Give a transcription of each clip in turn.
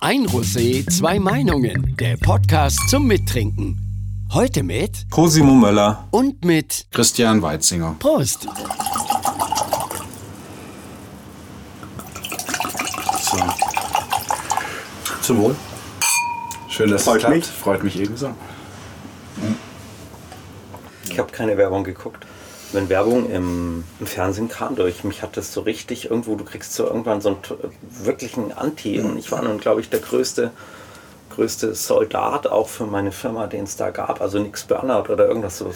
Ein Rosé, zwei Meinungen. Der Podcast zum Mittrinken. Heute mit Cosimo Möller und mit Christian Weitzinger. Prost. So. Zum Wohl. Schön, dass Freut es klappt. mich. Freut mich ebenso. Ich habe keine Werbung geguckt. Wenn Werbung im, im Fernsehen kam durch, mich hat das so richtig irgendwo, du kriegst so irgendwann so einen wirklichen Anti. Und ich war nun, glaube ich, der größte, größte Soldat auch für meine Firma, den es da gab. Also nix Burnout oder irgendwas so.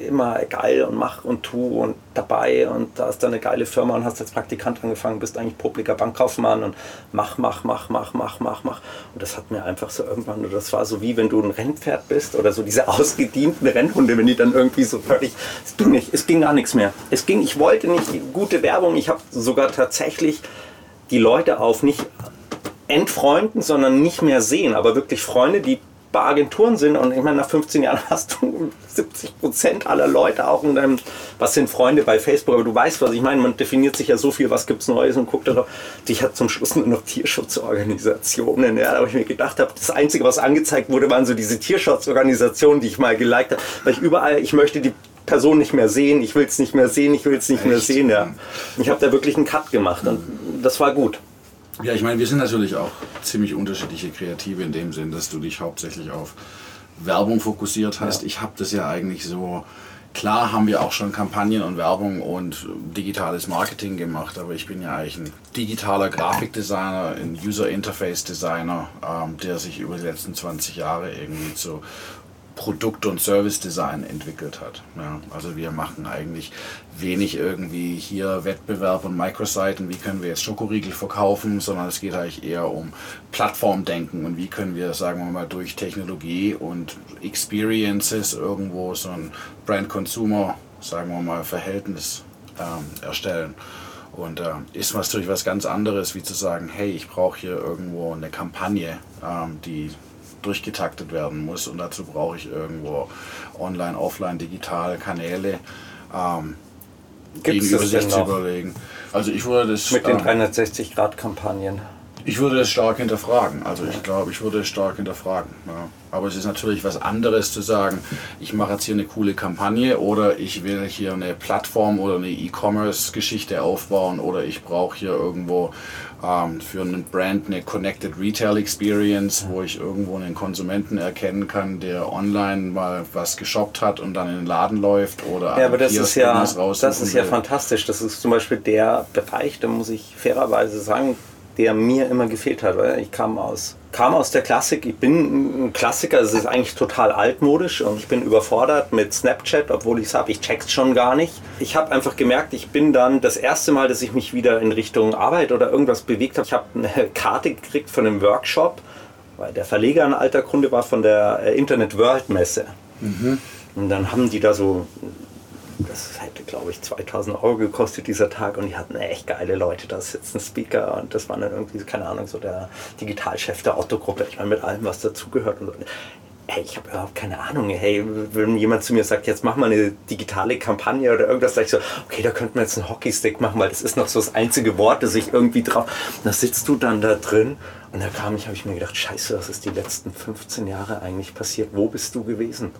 Immer geil und mach und tu und dabei. Und da ist dann eine geile Firma und hast als Praktikant angefangen, bist eigentlich publiker Bankkaufmann und mach, mach, mach, mach, mach, mach, mach. Und das hat mir einfach so irgendwann, das war so wie wenn du ein Rennpferd bist oder so diese ausgedienten Rennhunde, wenn die dann irgendwie so völlig, es ging nicht, es ging gar nichts mehr. Es ging, ich wollte nicht gute Werbung, ich habe sogar tatsächlich die Leute auf nicht entfreunden, sondern nicht mehr sehen, aber wirklich Freunde, die bei Agenturen sind und ich meine, nach 15 Jahren hast du 70 Prozent aller Leute auch in deinem, was sind Freunde bei Facebook, aber du weißt, was ich meine, man definiert sich ja so viel, was gibt's Neues und guckt darauf. Ich hatte zum Schluss nur noch Tierschutzorganisationen, ja, wo ich mir gedacht habe, das Einzige, was angezeigt wurde, waren so diese Tierschutzorganisationen, die ich mal geliked habe, weil ich überall, ich möchte die Person nicht mehr sehen, ich will es nicht mehr sehen, ich will es nicht mehr Echt? sehen, ja. Ich habe da wirklich einen Cut gemacht und das war gut. Ja, ich meine, wir sind natürlich auch ziemlich unterschiedliche Kreative in dem Sinn, dass du dich hauptsächlich auf Werbung fokussiert hast. Ich habe das ja eigentlich so. Klar haben wir auch schon Kampagnen und Werbung und digitales Marketing gemacht, aber ich bin ja eigentlich ein digitaler Grafikdesigner, ein User Interface Designer, ähm, der sich über die letzten 20 Jahre irgendwie zu Produkt- und Service-Design entwickelt hat. Ja, also wir machen eigentlich wenig irgendwie hier Wettbewerb und Microseiten, wie können wir jetzt Schokoriegel verkaufen, sondern es geht eigentlich eher um Plattformdenken und wie können wir, sagen wir mal, durch Technologie und Experiences irgendwo so ein Brand-Consumer, sagen wir mal, Verhältnis ähm, erstellen. Und äh, ist natürlich was ganz anderes, wie zu sagen, hey, ich brauche hier irgendwo eine Kampagne, ähm, die durchgetaktet werden muss und dazu brauche ich irgendwo online, offline, digital Kanäle ähm, Gibt's gegenüber sich zu überlegen. Also ich würde das Mit den ähm, 360-Grad-Kampagnen. ich würde es stark hinterfragen. Also ich glaube, ich würde es stark hinterfragen. Ja. Aber es ist natürlich was anderes zu sagen, ich mache jetzt hier eine coole Kampagne oder ich will hier eine Plattform oder eine E-Commerce-Geschichte aufbauen oder ich brauche hier irgendwo ähm, für einen Brand eine Connected Retail Experience, wo ich irgendwo einen Konsumenten erkennen kann, der online mal was geshoppt hat und dann in den Laden läuft oder Ja, aber das Kiosk ist ja, das ist ja will. fantastisch. Das ist zum Beispiel der Bereich, da muss ich fairerweise sagen, der mir immer gefehlt hat. Weil ich kam aus, kam aus der Klassik. Ich bin ein Klassiker. Es ist eigentlich total altmodisch und ich bin überfordert mit Snapchat, obwohl ich es habe. Ich check's schon gar nicht. Ich habe einfach gemerkt, ich bin dann das erste Mal, dass ich mich wieder in Richtung Arbeit oder irgendwas bewegt habe. Ich habe eine Karte gekriegt von einem Workshop, weil der Verleger ein alter Kunde war von der äh, Internet World Messe. Und dann haben die da so das hätte, glaube ich, 2000 Euro gekostet, dieser Tag. Und die hatten echt geile Leute. Da sitzt ein Speaker und das war dann irgendwie, keine Ahnung, so der Digitalchef der Autogruppe. Ich meine, mit allem, was dazugehört. Und so. Hey, ich habe überhaupt keine Ahnung. Hey, wenn jemand zu mir sagt, jetzt mach mal eine digitale Kampagne oder irgendwas, sage ich so, okay, da könnten wir jetzt einen Hockeystick machen, weil das ist noch so das einzige Wort, das ich irgendwie drauf. Da sitzt du dann da drin und da kam ich, habe ich mir gedacht, scheiße, was ist die letzten 15 Jahre eigentlich passiert? Wo bist du gewesen?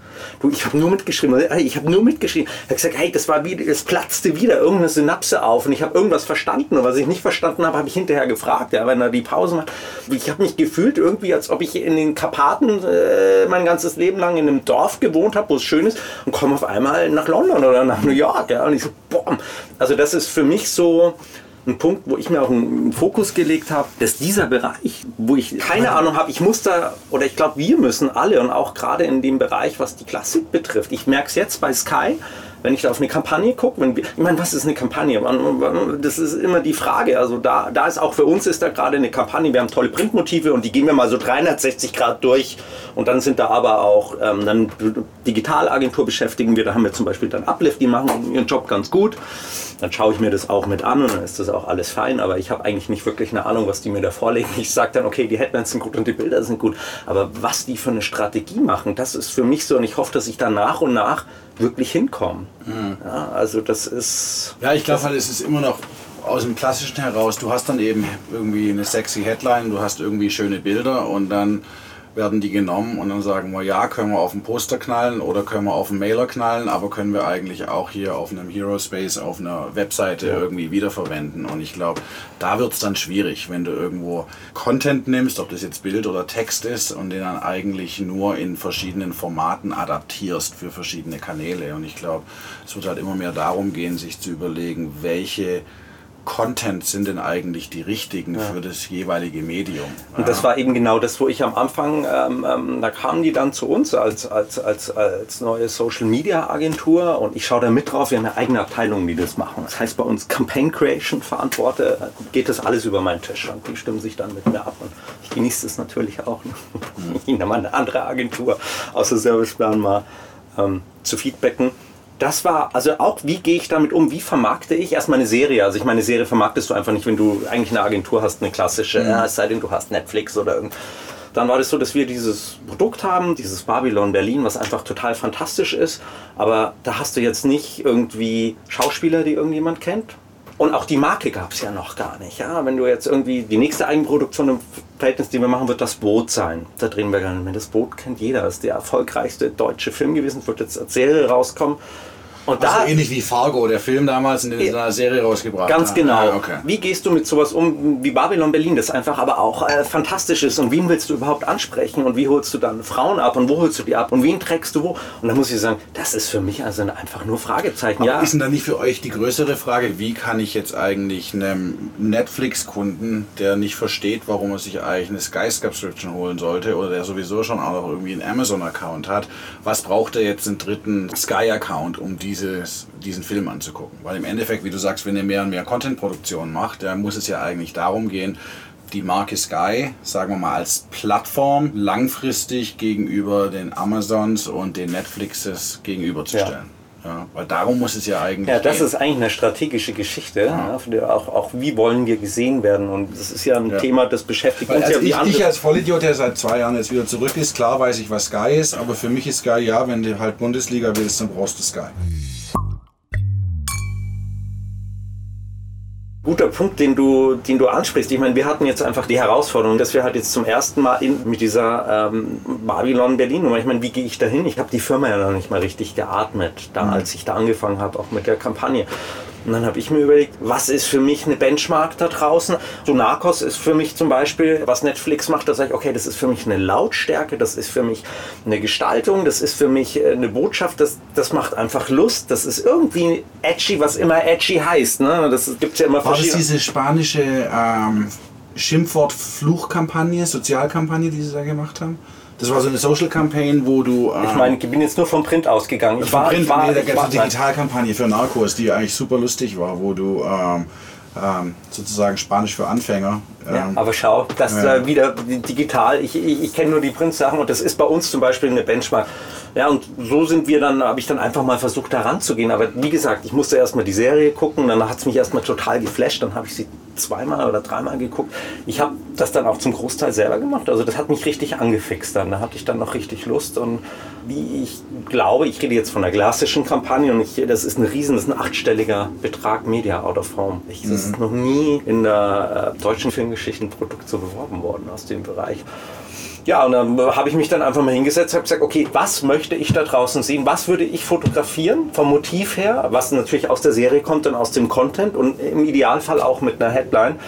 Du, ich habe nur mitgeschrieben, hey, ich habe nur mitgeschrieben. Er hat gesagt, hey, das war wie, es platzte wieder irgendeine Synapse auf und ich habe irgendwas verstanden und was ich nicht verstanden habe, habe ich hinterher gefragt, ja, wenn er die Pause macht. Ich habe mich gefühlt irgendwie, als ob ich in den Karpaten äh, mein ganzes Leben lang in einem Dorf gewohnt habe, wo es schön ist und komme auf einmal nach London oder nach New York, ja, und ich so, boah. Also das ist für mich so, ein Punkt, wo ich mir auch einen Fokus gelegt habe, dass dieser Bereich, wo ich keine Ahnung habe, ich muss da, oder ich glaube, wir müssen alle und auch gerade in dem Bereich, was die Klassik betrifft, ich merke es jetzt bei Sky, wenn ich da auf eine Kampagne gucke, ich meine, was ist eine Kampagne? Das ist immer die Frage. Also da, da ist auch für uns ist da gerade eine Kampagne. Wir haben tolle Printmotive und die gehen wir mal so 360 Grad durch. Und dann sind da aber auch ähm, dann Digitalagentur beschäftigen wir. Da haben wir zum Beispiel dann Uplift, die machen ihren Job ganz gut. Dann schaue ich mir das auch mit an und dann ist das auch alles fein. Aber ich habe eigentlich nicht wirklich eine Ahnung, was die mir da vorlegen. Ich sage dann, okay, die Headlines sind gut und die Bilder sind gut. Aber was die für eine Strategie machen, das ist für mich so. Und ich hoffe, dass ich da nach und nach wirklich hinkomme. Ja, also das ist. Ja, ich glaube halt, es ist immer noch aus dem Klassischen heraus, du hast dann eben irgendwie eine sexy Headline, du hast irgendwie schöne Bilder und dann werden die genommen und dann sagen wir, ja, können wir auf ein Poster knallen oder können wir auf einen Mailer knallen, aber können wir eigentlich auch hier auf einem Hero Space, auf einer Webseite ja. irgendwie wiederverwenden. Und ich glaube, da wird es dann schwierig, wenn du irgendwo Content nimmst, ob das jetzt Bild oder Text ist und den dann eigentlich nur in verschiedenen Formaten adaptierst für verschiedene Kanäle. Und ich glaube, es wird halt immer mehr darum gehen, sich zu überlegen, welche Content sind denn eigentlich die richtigen ja. für das jeweilige Medium? Und das war eben genau das, wo ich am Anfang, ähm, ähm, da kamen die dann zu uns als, als, als, als neue Social Media Agentur und ich schaue da mit drauf, wir haben eine eigene Abteilung, die das machen. Das heißt bei uns Campaign Creation verantworte, geht das alles über meinen Tisch und die stimmen sich dann mit mir ab und ich genieße das natürlich auch. Ne? Mhm. Ich nehme mal eine andere Agentur außer Serviceplan mal ähm, zu feedbacken das war, also auch, wie gehe ich damit um? Wie vermarkte ich erstmal eine Serie? Also ich meine, eine Serie vermarktest du einfach nicht, wenn du eigentlich eine Agentur hast, eine klassische, mhm. ja, es sei denn, du hast Netflix oder irgend. Dann war das so, dass wir dieses Produkt haben, dieses Babylon Berlin, was einfach total fantastisch ist. Aber da hast du jetzt nicht irgendwie Schauspieler, die irgendjemand kennt. Und auch die Marke gab es ja noch gar nicht. Ja, wenn du jetzt irgendwie die nächste Eigenproduktion im Verhältnis, die wir machen, wird das Boot sein. Da drehen wir gar nicht mehr. Das Boot kennt jeder. Das ist der erfolgreichste deutsche Film gewesen. Wird jetzt als Serie rauskommen. Und also da, ähnlich wie Fargo, der Film damals in einer Serie rausgebracht Ganz hat. genau. Ah, okay. Wie gehst du mit sowas um wie Babylon Berlin, das einfach aber auch äh, fantastisch ist und wen willst du überhaupt ansprechen und wie holst du dann Frauen ab und wo holst du die ab und wen trägst du wo? Und da muss ich sagen, das ist für mich also einfach nur Fragezeichen. Aber ja. ist denn da nicht für euch die größere Frage, wie kann ich jetzt eigentlich einem Netflix-Kunden, der nicht versteht, warum er sich eigentlich eine Sky-Subscription holen sollte oder der sowieso schon auch noch irgendwie einen Amazon-Account hat, was braucht er jetzt einen dritten Sky-Account, um die dieses, diesen Film anzugucken. Weil im Endeffekt, wie du sagst, wenn ihr mehr und mehr Content-Produktion macht, dann muss es ja eigentlich darum gehen, die Marke Sky, sagen wir mal, als Plattform langfristig gegenüber den Amazons und den Netflixes gegenüberzustellen. Ja. Ja, weil darum muss es ja eigentlich. Ja, das gehen. ist eigentlich eine strategische Geschichte. Ja. Ja, auch, auch wie wollen wir gesehen werden? Und das ist ja ein Thema, das beschäftigt weil uns also ja. Ich, ich als Vollidiot, der seit zwei Jahren jetzt wieder zurück ist, klar weiß ich, was Sky ist, aber für mich ist Sky ja, wenn du halt Bundesliga willst, dann brauchst du Sky. Guter Punkt, den du, den du ansprichst. Ich meine, wir hatten jetzt einfach die Herausforderung, dass wir halt jetzt zum ersten Mal in, mit dieser ähm, Babylon Berlin ich meine, wie gehe ich da hin? Ich habe die Firma ja noch nicht mal richtig geatmet, da, mhm. als ich da angefangen habe, auch mit der Kampagne. Und dann habe ich mir überlegt, was ist für mich eine Benchmark da draußen? So Narcos ist für mich zum Beispiel, was Netflix macht, da sage ich, okay, das ist für mich eine Lautstärke, das ist für mich eine Gestaltung, das ist für mich äh, eine Botschaft, das, das macht einfach Lust, das ist irgendwie edgy, was immer edgy heißt. Ne? Das gibt ja immer War das diese spanische ähm, Schimpfwort-Fluchkampagne, Sozialkampagne, die sie da gemacht haben? Das war so eine Social Campaign, wo du. Ähm, ich meine, ich bin jetzt nur vom Print ausgegangen. Ich war, Print, war, nee, da gab es eine Digitalkampagne für Narcos, die eigentlich super lustig war, wo du ähm, ähm, sozusagen Spanisch für Anfänger. ja, ähm, aber schau, das ja. äh, wieder digital. Ich, ich, ich kenne nur die Print-Sachen und das ist bei uns zum Beispiel eine Benchmark. Ja, und so sind wir dann, habe ich dann einfach mal versucht, da ranzugehen. Aber wie gesagt, ich musste erstmal die Serie gucken, dann hat es mich erstmal total geflasht, dann habe ich sie zweimal oder dreimal geguckt. Ich habe das dann auch zum Großteil selber gemacht. Also das hat mich richtig angefixt dann. Da hatte ich dann noch richtig Lust. Und wie ich glaube, ich rede jetzt von der klassischen Kampagne und ich, das ist ein riesen, das ist ein achtstelliger Betrag Media Out of Home. Ich, das mhm. ist noch nie in der äh, deutschen Filmgeschichtenproduktion beworben worden aus dem Bereich. Ja, und dann habe ich mich dann einfach mal hingesetzt, habe gesagt, okay, was möchte ich da draußen sehen? Was würde ich fotografieren vom Motiv her, was natürlich aus der Serie kommt und aus dem Content und im Idealfall auch mit einer Headline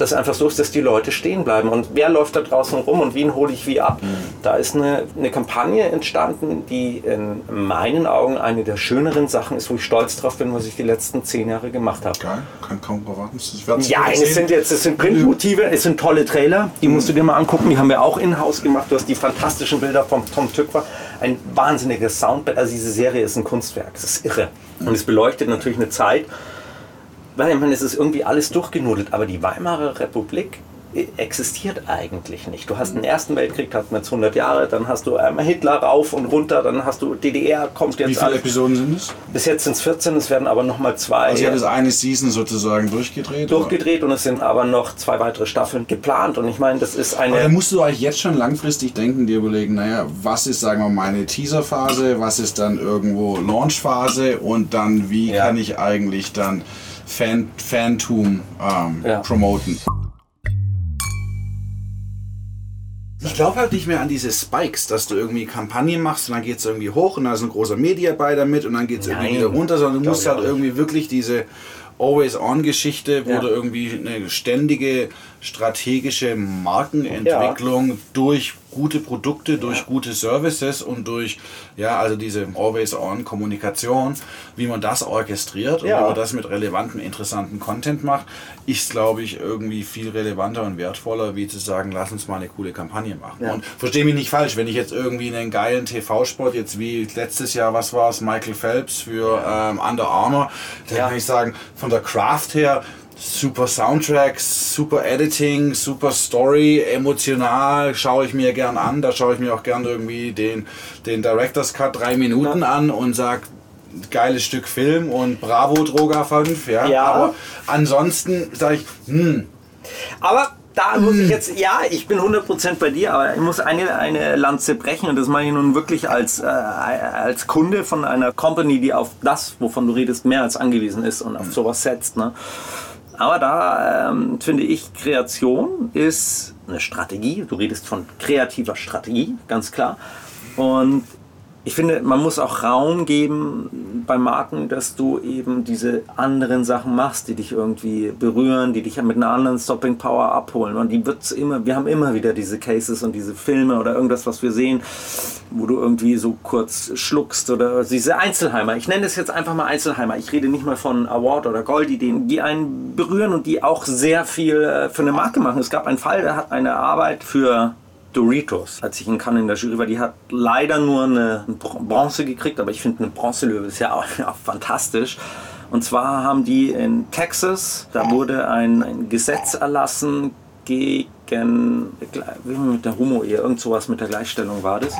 das einfach so ist, dass die Leute stehen bleiben. Und wer läuft da draußen rum und wen hole ich wie ab? Mhm. Da ist eine, eine Kampagne entstanden, die in meinen Augen eine der schöneren Sachen ist, wo ich stolz drauf bin, was ich die letzten zehn Jahre gemacht habe. Geil, kann kaum erwarten. Ja, es sind jetzt es sind Printmotive, es sind tolle Trailer, die musst du dir mal angucken. Die haben wir auch in-house gemacht. Du hast die fantastischen Bilder von Tom Tückwer. Ein wahnsinniges Soundbed. Also diese Serie ist ein Kunstwerk. Es ist irre. Und es beleuchtet natürlich eine Zeit, weil ich meine, es ist irgendwie alles durchgenudelt, aber die Weimarer Republik existiert eigentlich nicht. Du hast den Ersten Weltkrieg, wir jetzt 100 Jahre, dann hast du einmal Hitler rauf und runter, dann hast du DDR, kommt jetzt... Wie viele Episoden sind es? Bis jetzt sind es 14, es werden aber nochmal zwei... Also ihr habt das eine Season sozusagen durchgedreht? Durchgedreht oder? und es sind aber noch zwei weitere Staffeln geplant und ich meine, das ist eine... Aber dann musst du euch jetzt schon langfristig denken, dir überlegen, naja, was ist, sagen wir mal, meine Teaserphase, was ist dann irgendwo Launchphase und dann wie ja. kann ich eigentlich dann Fan, Fantum ähm, Ja. promoten. Ich glaube halt nicht mehr an diese Spikes, dass du irgendwie Kampagnen machst und dann geht es irgendwie hoch und da ist ein großer Media Buy damit und dann geht es irgendwie wieder runter, sondern du musst halt irgendwie wirklich diese Always-On-Geschichte, wo Ja. du irgendwie eine ständige strategische Markenentwicklung durch gute Produkte, durch gute Services und durch, ja, also diese Always-On-Kommunikation, wie man das orchestriert und Ja. wie man das mit relevantem, interessanten Content macht, ist, glaube ich, irgendwie viel relevanter und wertvoller, wie zu sagen, lass uns mal eine coole Kampagne machen. Ja. Und verstehe mich nicht falsch, wenn ich jetzt irgendwie einen geilen TV-Spot, jetzt wie letztes Jahr, was war es, Michael Phelps für ähm, Under Armour, dann Ja. kann ich sagen, von der Craft her, super Soundtracks, super Editing, super Story, emotional, schaue ich mir gern an. Da schaue ich mir auch gern irgendwie den, den Director's Cut drei Minuten an und sage, geiles Stück Film und Bravo Droga 5. Ja, Ja. aber ansonsten sage ich, hm, Aber da muss ich jetzt, ja, ich bin 100% bei dir, aber ich muss eine, eine Lanze brechen und das meine ich nun wirklich als, äh, als Kunde von einer Company, die auf das, wovon du redest, mehr als angewiesen ist und auf sowas setzt. Ne? Aber da ähm, finde ich, Kreation ist eine Strategie. Du redest von kreativer Strategie, ganz klar. Und ich finde, man muss auch Raum geben bei Marken, dass du eben diese anderen Sachen machst, die dich irgendwie berühren, die dich mit einer anderen Stopping Power abholen. Und die wird's immer, wir haben immer wieder diese Cases und diese Filme oder irgendwas, was wir sehen, wo du irgendwie so kurz schluckst oder diese Einzelheimer. Ich nenne das jetzt einfach mal Einzelheimer. Ich rede nicht mal von Award oder Goldideen, die einen berühren und die auch sehr viel äh, für eine Marke machen. Es gab einen Fall, der hat eine Arbeit für Doritos, als ich in Cannes in der Jury war, die hat leider nur eine Br- Bronze gekriegt, aber ich finde eine Bronzelöwe ist ja auch, auch fantastisch. Und zwar haben die in Texas, da wurde ein, ein Gesetz erlassen gegen, wie mit der Homo-Ehe, irgend sowas mit der Gleichstellung war das.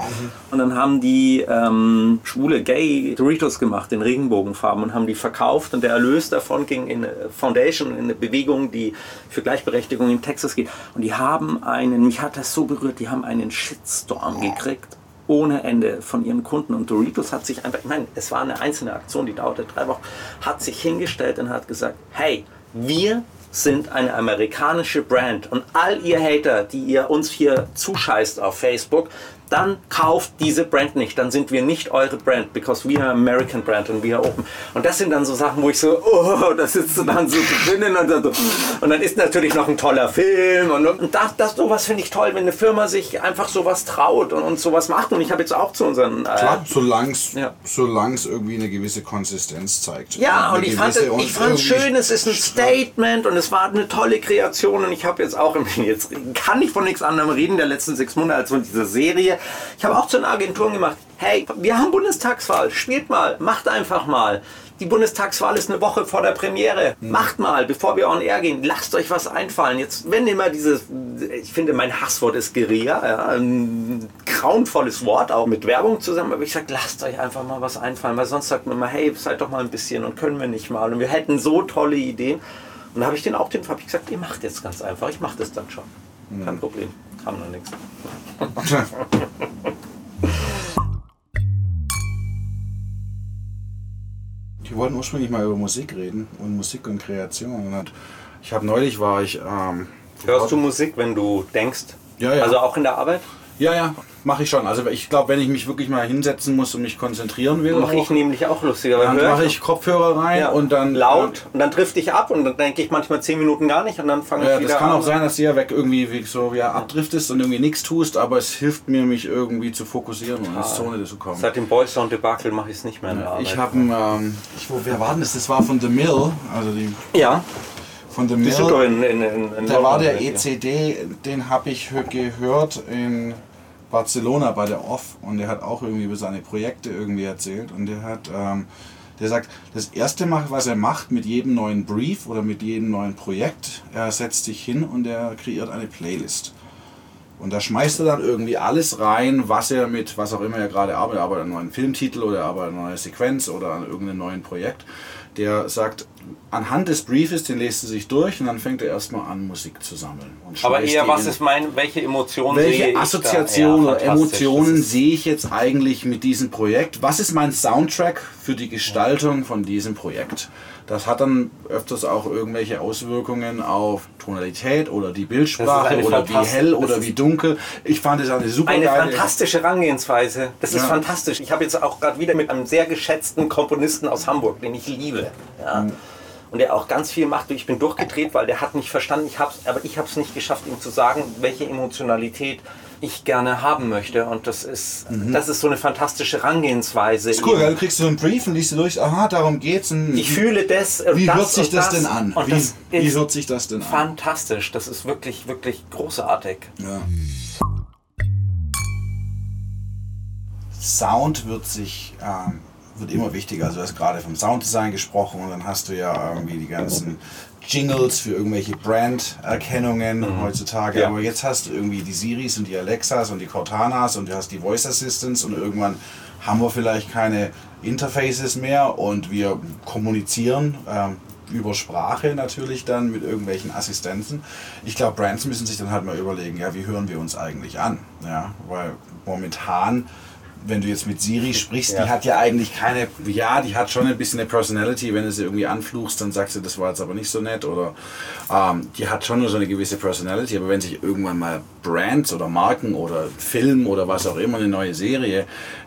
Und dann haben die ähm, schwule Gay Doritos gemacht in Regenbogenfarben und haben die verkauft und der Erlös davon ging in eine Foundation, in eine Bewegung, die für Gleichberechtigung in Texas geht. Und die haben einen, mich hat das so berührt, die haben einen Shitstorm gekriegt ohne Ende von ihren Kunden. Und Doritos hat sich einfach, meine, es war eine einzelne Aktion, die dauerte drei Wochen, hat sich hingestellt und hat gesagt, hey, wir sind eine amerikanische Brand. Und all ihr Hater, die ihr uns hier zuscheißt auf Facebook, dann kauft diese Brand nicht, dann sind wir nicht eure Brand, because we are American Brand and we are open. Und das sind dann so Sachen, wo ich so, oh, da sitzt du dann so drinnen und dann, so, und dann ist natürlich noch ein toller Film und, und das, das sowas finde ich toll, wenn eine Firma sich einfach sowas traut und, und sowas macht. Und ich habe jetzt auch zu unseren äh, klar, solange es Ja. irgendwie eine gewisse Konsistenz zeigt. Ja, und ich fand, es- ich fand es schön, es ist ein Statement und es war eine tolle Kreation und ich habe jetzt auch, jetzt kann ich von nichts anderem reden, der letzten sechs Monate als von dieser Serie. Ich habe auch zu den Agenturen gemacht, hey, wir haben Bundestagswahl, spielt mal, macht einfach mal. Die Bundestagswahl ist eine Woche vor der Premiere. Macht mal, bevor wir on air gehen. Lasst euch was einfallen. Jetzt, wenn immer dieses, ich finde, mein Hasswort ist Guerilla, ja, ein grauenvolles Wort, auch mit Werbung zusammen. Aber ich sage, lasst euch einfach mal was einfallen, weil sonst sagt man mal, hey, seid doch mal ein bisschen und können wir nicht mal. Und wir hätten so tolle Ideen. Und da habe ich den auch den ich gesagt, ihr macht jetzt ganz einfach. Ich mache das dann schon. Kein Problem. Kam noch nichts. Die wollten ursprünglich mal über Musik reden und Musik und Kreation. Und ich habe neulich war ich. Ähm, Hörst du Musik, wenn du denkst? Ja, ja. Also auch in der Arbeit? Ja, ja, mache ich schon. Also ich glaube, wenn ich mich wirklich mal hinsetzen muss und mich konzentrieren will, Mache ich nämlich auch lustiger. dann mache ich Kopfhörer rein ja, und dann laut und dann trifft ich ab und dann denke ich manchmal zehn Minuten gar nicht und dann fange ich Ja, wieder das kann an. auch sein, dass du ja weg irgendwie wie so ja, abdriftest und irgendwie nichts tust, aber es hilft mir, mich irgendwie zu fokussieren und in die Zone zu kommen. Seit dem Boys Sound Debakel mache ich es nicht mehr in der Arbeit. Ich habe ähm, ich, wo, wer war denn das? Das war von The Mill, also die ja, von The die Mill. sind doch in, in, in, in Der war der ECD, den habe ich hö- gehört in Barcelona bei der Off und der hat auch irgendwie über seine Projekte irgendwie erzählt und der hat, ähm, der sagt, das erste Mal, was er macht mit jedem neuen Brief oder mit jedem neuen Projekt, er setzt sich hin und er kreiert eine Playlist. Und da schmeißt er dann irgendwie alles rein, was er mit, was auch immer er gerade arbeitet, arbeitet an einem neuen Filmtitel oder arbeitet an einer neuen Sequenz oder an irgendeinem neuen Projekt. Der sagt, anhand des Briefes, den lässt er sich durch und dann fängt er erstmal an, Musik zu sammeln. Aber eher, was ist mein, welche Emotionen welche Assoziationen oder Emotionen sehe ich jetzt eigentlich mit diesem Projekt? Was ist mein Soundtrack für die Gestaltung von diesem Projekt? Das hat dann öfters auch irgendwelche Auswirkungen auf Tonalität oder die Bildsprache oder wie hell oder wie dunkel. Ich fand es eine super Eine fantastische Herangehensweise. Das ist ja. fantastisch. Ich habe jetzt auch gerade wieder mit einem sehr geschätzten Komponisten aus Hamburg, den ich liebe. Ja. Mhm und der auch ganz viel macht. Ich bin durchgedreht, weil der hat nicht verstanden, ich hab's, aber ich habe es nicht geschafft, ihm zu sagen, welche Emotionalität ich gerne haben möchte. Und das ist, mhm. das ist so eine fantastische Herangehensweise. Ist cool, weil du kriegst so einen Brief und liest du durch, aha, darum geht's. ich fühle das. Wie das hört sich das, das, denn an? Wie, wie hört sich das denn an? Fantastisch, das ist wirklich, wirklich großartig. Ja. Sound wird sich ähm, wird immer wichtiger. Also du hast gerade vom Sounddesign gesprochen und dann hast du ja irgendwie die ganzen Jingles für irgendwelche Brand-Erkennungen mhm. heutzutage. Ja. Aber jetzt hast du irgendwie die Siris und die Alexas und die Cortanas und du hast die Voice Assistants und irgendwann haben wir vielleicht keine Interfaces mehr und wir kommunizieren ähm, über Sprache natürlich dann mit irgendwelchen Assistenzen. Ich glaube, Brands müssen sich dann halt mal überlegen, ja, wie hören wir uns eigentlich an? Ja, weil momentan wenn du jetzt mit Siri sprichst, ja. die hat ja eigentlich keine, ja, die hat schon ein bisschen eine Personality, wenn du sie irgendwie anfluchst, dann sagst du, das war jetzt aber nicht so nett oder ähm, die hat schon nur so eine gewisse Personality, aber wenn sich irgendwann mal Brands oder Marken oder Film oder was auch immer, eine neue Serie,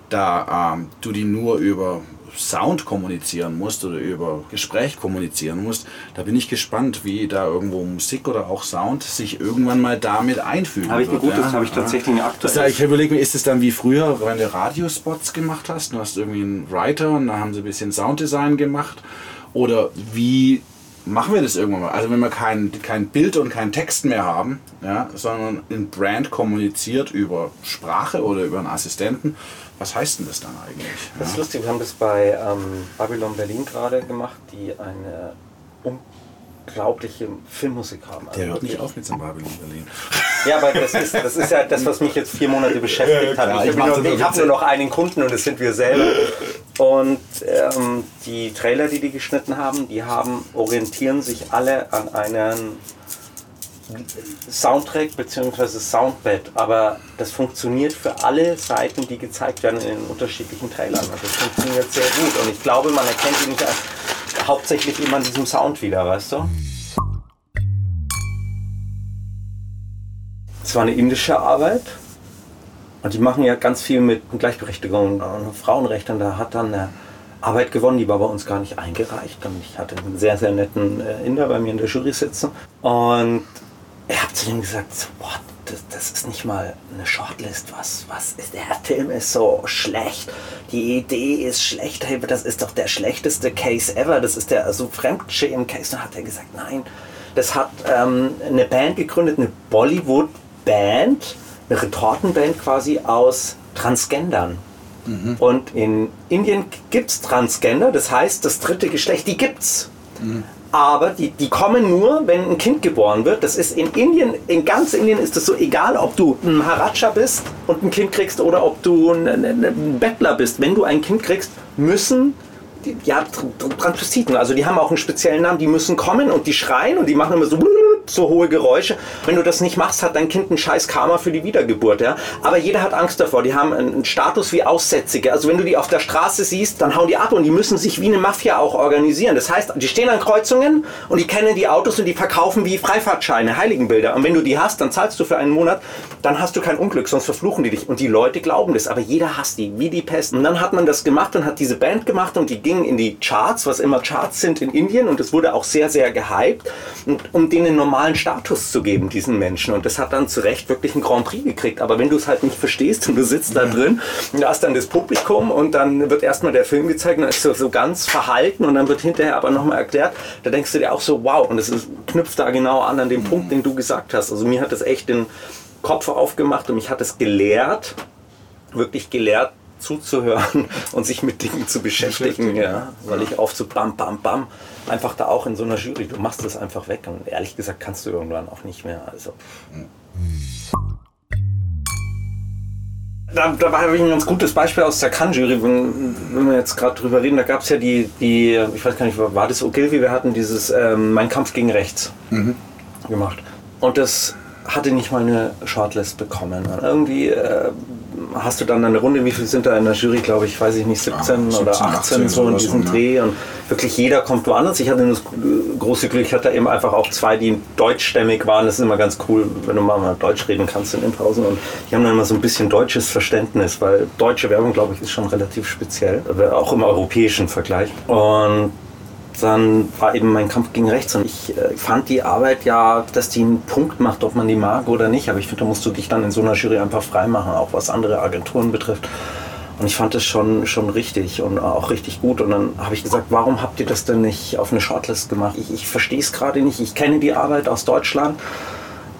da ähm, du die nur über Sound kommunizieren musst oder über Gespräch kommunizieren musst, da bin ich gespannt, wie da irgendwo Musik oder auch Sound sich irgendwann mal damit einfügen Habe ich ein gutes, ja, habe ich tatsächlich eine aktuelle. Ich überlege mir, ist es dann wie früher, wenn du Radiospots gemacht hast, du hast irgendwie einen Writer und da haben sie ein bisschen Sounddesign gemacht oder wie machen wir das irgendwann mal. Also wenn wir kein, kein Bild und keinen Text mehr haben, ja, sondern ein Brand kommuniziert über Sprache oder über einen Assistenten, was heißt denn das dann eigentlich? Das ist lustig, wir haben das bei ähm, Babylon Berlin gerade gemacht, die eine unglaubliche Filmmusik haben. Der hört nicht auf mit seinem Babylon Berlin. Ja, aber das ist, das ist ja das, was mich jetzt vier Monate beschäftigt ja, hat. Ich, ich, ich habe nur noch einen Kunden und das sind wir selber. Und ähm, die Trailer, die die geschnitten haben, die haben, orientieren sich alle an einen Soundtrack bzw. Soundbed, aber das funktioniert für alle Seiten, die gezeigt werden in den unterschiedlichen Trailern. Also das funktioniert sehr gut und ich glaube, man erkennt ihn nicht hauptsächlich immer an diesem Sound wieder, weißt du? Es war eine indische Arbeit und die machen ja ganz viel mit Gleichberechtigung und Frauenrechten. Da hat dann eine Arbeit gewonnen, die war bei uns gar nicht eingereicht. Und ich hatte einen sehr, sehr netten äh, Inder bei mir in der Jury sitzen. Und ich habe zu dem gesagt, what, das, das, ist nicht mal eine Shortlist, was, was ist, der Film ist so schlecht, die Idee ist schlecht, das ist doch der schlechteste Case ever, das ist der so Fremdschämen-Case. Dann hat er gesagt, nein, das hat ähm, eine Band gegründet, eine Bollywood-Band, eine Retortenband quasi aus Transgendern. Mhm. Und in Indien gibt es Transgender, das heißt, das dritte Geschlecht, die gibt's. Mhm aber die, die kommen nur, wenn ein Kind geboren wird. Das ist in Indien, in ganz Indien ist es so egal, ob du ein Maharaja bist und ein Kind kriegst oder ob du ein, ein, Bettler bist. Wenn du ein Kind kriegst, müssen ja, Transvestiten, also die haben auch einen speziellen Namen, die müssen kommen und die schreien und die machen immer so so hohe Geräusche. Wenn du das nicht machst, hat dein Kind ein scheiß Karma für die Wiedergeburt. Ja? Aber jeder hat Angst davor. Die haben einen Status wie Aussätzige. Also wenn du die auf der Straße siehst, dann hauen die ab und die müssen sich wie eine Mafia auch organisieren. Das heißt, die stehen an Kreuzungen und die kennen die Autos und die verkaufen wie Freifahrtscheine, Heiligenbilder. Und wenn du die hast, dann zahlst du für einen Monat, dann hast du kein Unglück, sonst verfluchen die dich. Und die Leute glauben das, aber jeder hasst die, wie die Pest. Und dann hat man das gemacht und hat diese Band gemacht und die gingen in die Charts, was immer Charts sind in Indien und es wurde auch sehr, sehr gehypt. Und um denen normal normalen Status zu geben, diesen Menschen. Und das hat dann zu Recht wirklich einen Grand Prix gekriegt. Aber wenn du es halt nicht verstehst und du sitzt da drin, da ist dann das Publikum und dann wird erstmal der Film gezeigt und ist so, so ganz verhalten und dann wird hinterher aber nochmal erklärt, da denkst du dir auch so, wow, und es knüpft da genau an an den mhm. Punkt, den du gesagt hast. Also mir hat das echt den Kopf aufgemacht und mich hat es gelehrt, wirklich gelehrt, zuzuhören und sich mit Dingen zu beschäftigen, ja, weil ich oft so bam, bam, bam, einfach da auch in so einer Jury, du machst das einfach weg und ehrlich gesagt kannst du irgendwann auch nicht mehr. Also. Da, da habe ich ein ganz gutes Beispiel aus der Cannes-Jury, wenn, wenn, wir jetzt gerade drüber reden. Da gab es ja die, die, ich weiß gar nicht, war das Ogilvy? Wir hatten dieses ähm, Mein Kampf gegen Rechts mhm. gemacht. Und das hatte nicht mal eine Shortlist bekommen. irgendwie äh, hast du dann eine Runde, wie viele sind da in der Jury, glaube ich, weiß ich nicht, 17, ja, 17 oder 18, 18 so in diesem so, Dreh. Und wirklich jeder kommt woanders. Ich hatte das große Glück, ich hatte eben einfach auch zwei, die deutschstämmig waren. Das ist immer ganz cool, wenn du mal Deutsch reden kannst in den Pausen. Und die haben dann immer so ein bisschen deutsches Verständnis, weil deutsche Werbung, glaube ich, ist schon relativ speziell, auch im europäischen Vergleich. Und dann war eben mein Kampf gegen rechts und ich äh, fand die Arbeit ja, dass die einen Punkt macht, ob man die mag oder nicht. Aber ich finde, da musst du dich dann in so einer Jury einfach freimachen, auch was andere Agenturen betrifft. Und ich fand das schon, schon richtig und auch richtig gut. Und dann habe ich gesagt, warum habt ihr das denn nicht auf eine Shortlist gemacht? Ich, ich verstehe es gerade nicht. Ich kenne die Arbeit aus Deutschland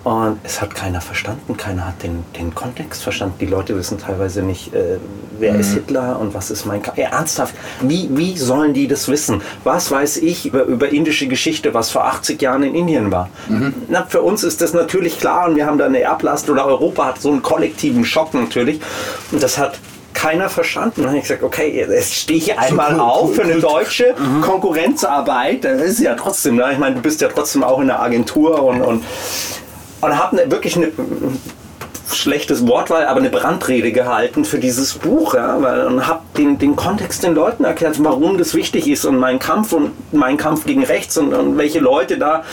und es hat keiner verstanden, keiner hat den, den Kontext verstanden. Die Leute wissen teilweise nicht, äh, wer mhm. ist Hitler und was ist mein Kampf. Ja, ernsthaft, wie, wie sollen die das wissen? Was weiß ich über, über indische Geschichte, was vor 80 Jahren in Indien war? Mhm. Na, für uns ist das natürlich klar und wir haben da eine Erblast oder Europa hat so einen kollektiven Schock natürlich. Und das hat keiner verstanden. Dann habe ich gesagt, okay, jetzt stehe ich einmal auf für eine deutsche mhm. Konkurrenzarbeit. Das ist ja trotzdem, ne? ich meine, du bist ja trotzdem auch in der Agentur und, und und habe ne, wirklich eine schlechtes Wortwahl, aber eine Brandrede gehalten für dieses Buch ja, weil, und habe den, den Kontext den Leuten erklärt, warum das wichtig ist und mein Kampf und mein Kampf gegen rechts und, und welche Leute da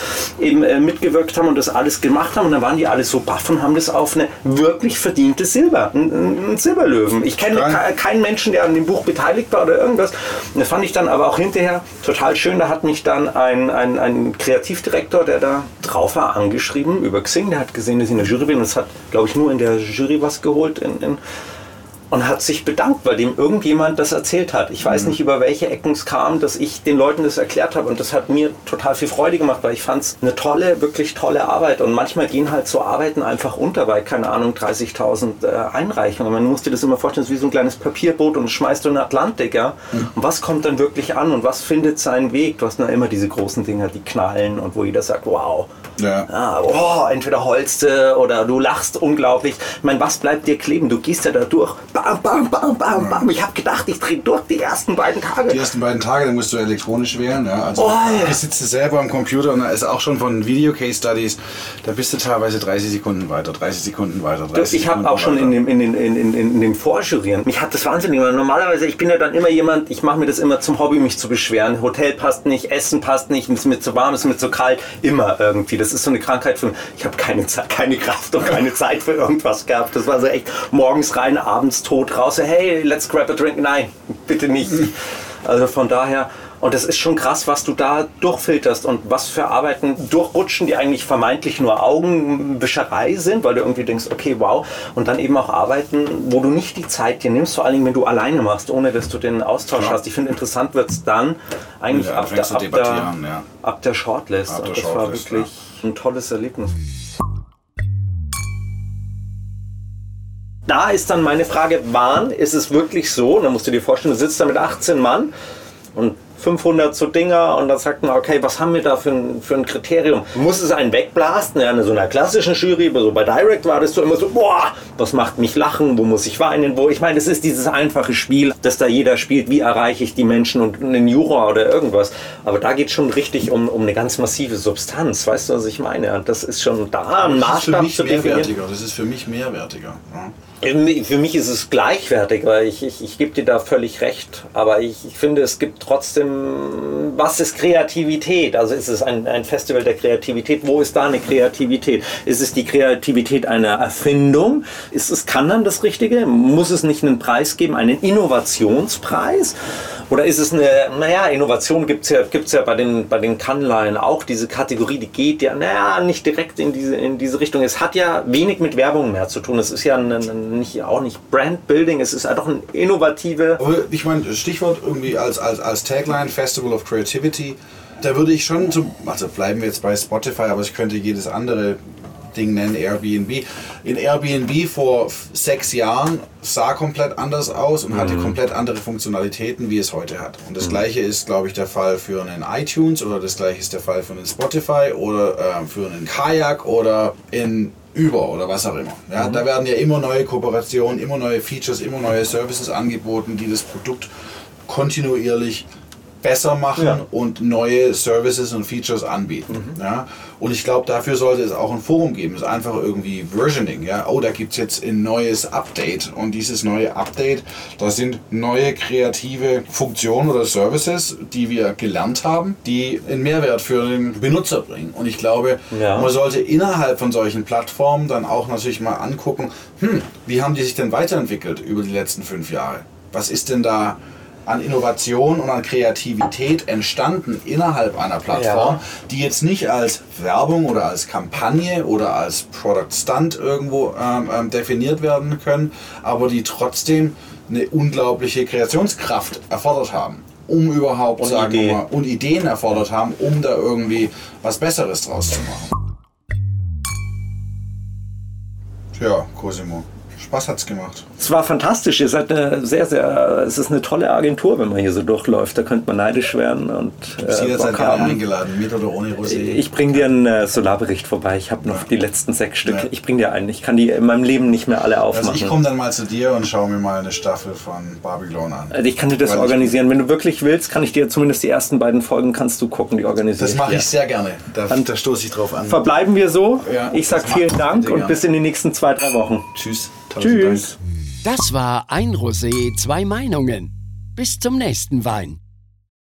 eben äh, mitgewirkt haben und das alles gemacht haben und dann waren die alle so baff und haben das auf eine wirklich verdiente Silber, ein, ein Silberlöwen. Ich kenne keinen Menschen, der an dem Buch beteiligt war oder irgendwas. Und das fand ich dann aber auch hinterher total schön. Da hat mich dann ein, ein, ein Kreativdirektor, der da drauf war, angeschrieben über Xing. Der hat gesehen, dass ich in der Jury bin und das hat, glaube ich, nur in der Jury was geholt in, in, und hat sich bedankt, weil dem irgendjemand das erzählt hat. Ich weiß mhm. nicht, über welche Ecken es kam, dass ich den Leuten das erklärt habe. Und das hat mir total viel Freude gemacht, weil ich fand es eine tolle, wirklich tolle Arbeit. Und manchmal gehen halt so Arbeiten einfach unter, weil, keine Ahnung, 30.000 äh, Einreichungen. Man muss dir das immer vorstellen, es ist wie so ein kleines Papierboot und schmeißt du in den Atlantik. Ja? Mhm. Und was kommt dann wirklich an und was findet seinen Weg? Du hast na immer diese großen Dinger, die knallen und wo jeder sagt, wow, ja. Ah, oh, entweder holst du oder du lachst unglaublich. Ich meine, was bleibt dir kleben? Du gehst ja da durch. Bam, bam, bam, bam, bam. Ich habe gedacht, ich drehe durch die ersten beiden Tage. Die ersten beiden Tage, dann musst du elektronisch wählen. Ja? Also oh, ja. du sitzt selber am Computer und da ist auch schon von Video-Case-Studies, da bist du teilweise 30 Sekunden weiter, 30 Sekunden weiter, 30 Ich habe auch schon in dem, in, den, in, in, in dem Vorjurieren, mich hat das wahnsinnig gemacht. Normalerweise, ich bin ja dann immer jemand, ich mache mir das immer zum Hobby, mich zu beschweren. Hotel passt nicht, Essen passt nicht, es ist mir zu warm, es ist mir zu kalt. Immer irgendwie. Das ist so eine Krankheit für ich habe keine, keine Kraft und keine Zeit für irgendwas gehabt. Das war so echt morgens rein, abends tot raus. Hey, let's grab a drink. Nein, bitte nicht. Also von daher, und das ist schon krass, was du da durchfilterst und was für Arbeiten durchrutschen, die eigentlich vermeintlich nur Augenwischerei sind, weil du irgendwie denkst, okay, wow. Und dann eben auch Arbeiten, wo du nicht die Zeit dir nimmst, vor allem wenn du alleine machst, ohne dass du den Austausch ja. hast. Ich finde, interessant wird es dann eigentlich ja, ab, der, ab, der, ja. ab der Shortlist. Ab der und das Shortlist, war wirklich ein tolles Erlebnis. Da ist dann meine Frage, wann ist es wirklich so, da musst du dir vorstellen, du sitzt da mit 18 Mann und 500 so Dinger und dann sagt man, okay, was haben wir da für ein, für ein Kriterium? Muss es einen wegblasten? Ja, in so einer klassischen Jury, so bei Direct war das so immer so, boah, was macht mich lachen, wo muss ich weinen, wo? Ich meine, es ist dieses einfache Spiel, das da jeder spielt, wie erreiche ich die Menschen und einen Juror oder irgendwas. Aber da geht es schon richtig um, um eine ganz massive Substanz, weißt du, was ich meine? Und das ist schon da ein Maßstab zu definieren. Das ist für mich mehrwertiger. Ja. Für mich ist es gleichwertig, weil ich, ich, ich gebe dir da völlig recht. Aber ich, ich finde, es gibt trotzdem, was ist Kreativität? Also ist es ein, ein Festival der Kreativität? Wo ist da eine Kreativität? Ist es die Kreativität einer Erfindung? Ist es, kann dann das Richtige? Muss es nicht einen Preis geben, einen Innovationspreis? Oder ist es eine, naja, Innovation gibt es ja, gibt's ja bei den, bei den Kannleien auch, diese Kategorie, die geht ja, naja, nicht direkt in diese, in diese Richtung. Es hat ja wenig mit Werbung mehr zu tun. Es ist ja ein, ein, nicht, auch nicht Brandbuilding, es ist einfach ein innovative... Ich meine, Stichwort irgendwie als, als, als Tagline Festival of Creativity, da würde ich schon, zum, also bleiben wir jetzt bei Spotify, aber ich könnte jedes andere Ding nennen, Airbnb. In Airbnb vor sechs Jahren sah komplett anders aus und hatte komplett andere Funktionalitäten, wie es heute hat. Und das gleiche ist, glaube ich, der Fall für einen iTunes oder das gleiche ist der Fall für einen Spotify oder äh, für einen Kajak oder in über oder was auch immer. Ja, Da werden ja immer neue Kooperationen, immer neue Features, immer neue Services angeboten, die das Produkt kontinuierlich besser machen Ja. und neue Services und Features anbieten. Ja? Und ich glaube, dafür sollte es auch ein Forum geben. Es ist einfach irgendwie Versioning. Ja? Oh, da gibt es jetzt ein neues Update. Und dieses neue Update, da sind neue kreative Funktionen oder Services, die wir gelernt haben, die einen Mehrwert für den Benutzer bringen. Und ich glaube, Ja. man sollte innerhalb von solchen Plattformen dann auch natürlich mal angucken, hm, wie haben die sich denn weiterentwickelt über die letzten fünf Jahre? Was ist denn da an Innovation und an Kreativität entstanden innerhalb einer Plattform, Ja. die jetzt nicht als Werbung oder als Kampagne oder als Product Stunt irgendwo ähm, ähm, definiert werden können, aber die trotzdem eine unglaubliche Kreationskraft erfordert haben. Um überhaupt Und sagen Idee. wir mal, und Ideen erfordert haben, um da irgendwie was Besseres draus zu machen. Tja, Cosimo, Spaß hat's gemacht. Es war fantastisch. Ihr seid eine sehr, sehr, es ist eine tolle Agentur, wenn man hier so durchläuft. Da könnte man neidisch werden und Du bist äh, jederzeit gerne eingeladen, mit oder ohne Rosé. Ich bringe dir einen äh, Solarbericht vorbei. Ich habe noch die letzten sechs Stück. Ja. Ich bringe dir einen. Ich kann die in meinem Leben nicht mehr alle aufmachen. also ich komme dann mal zu dir und schaue mir mal eine Staffel von Babylon an. Also ich kann dir das Weil organisieren. Wenn du wirklich willst, kann ich dir zumindest die ersten beiden Folgen kannst du gucken, die organisiere Das mache ich sehr gerne. Da, Dann- da stoße ich drauf an. Verbleiben wir so. Ja, ich sag das vielen Dank und bis in die nächsten zwei, drei Wochen. Tschüss. Tausend Tschüss. Dank. Das war ein Rosé, zwei Meinungen. Bis zum nächsten Wein.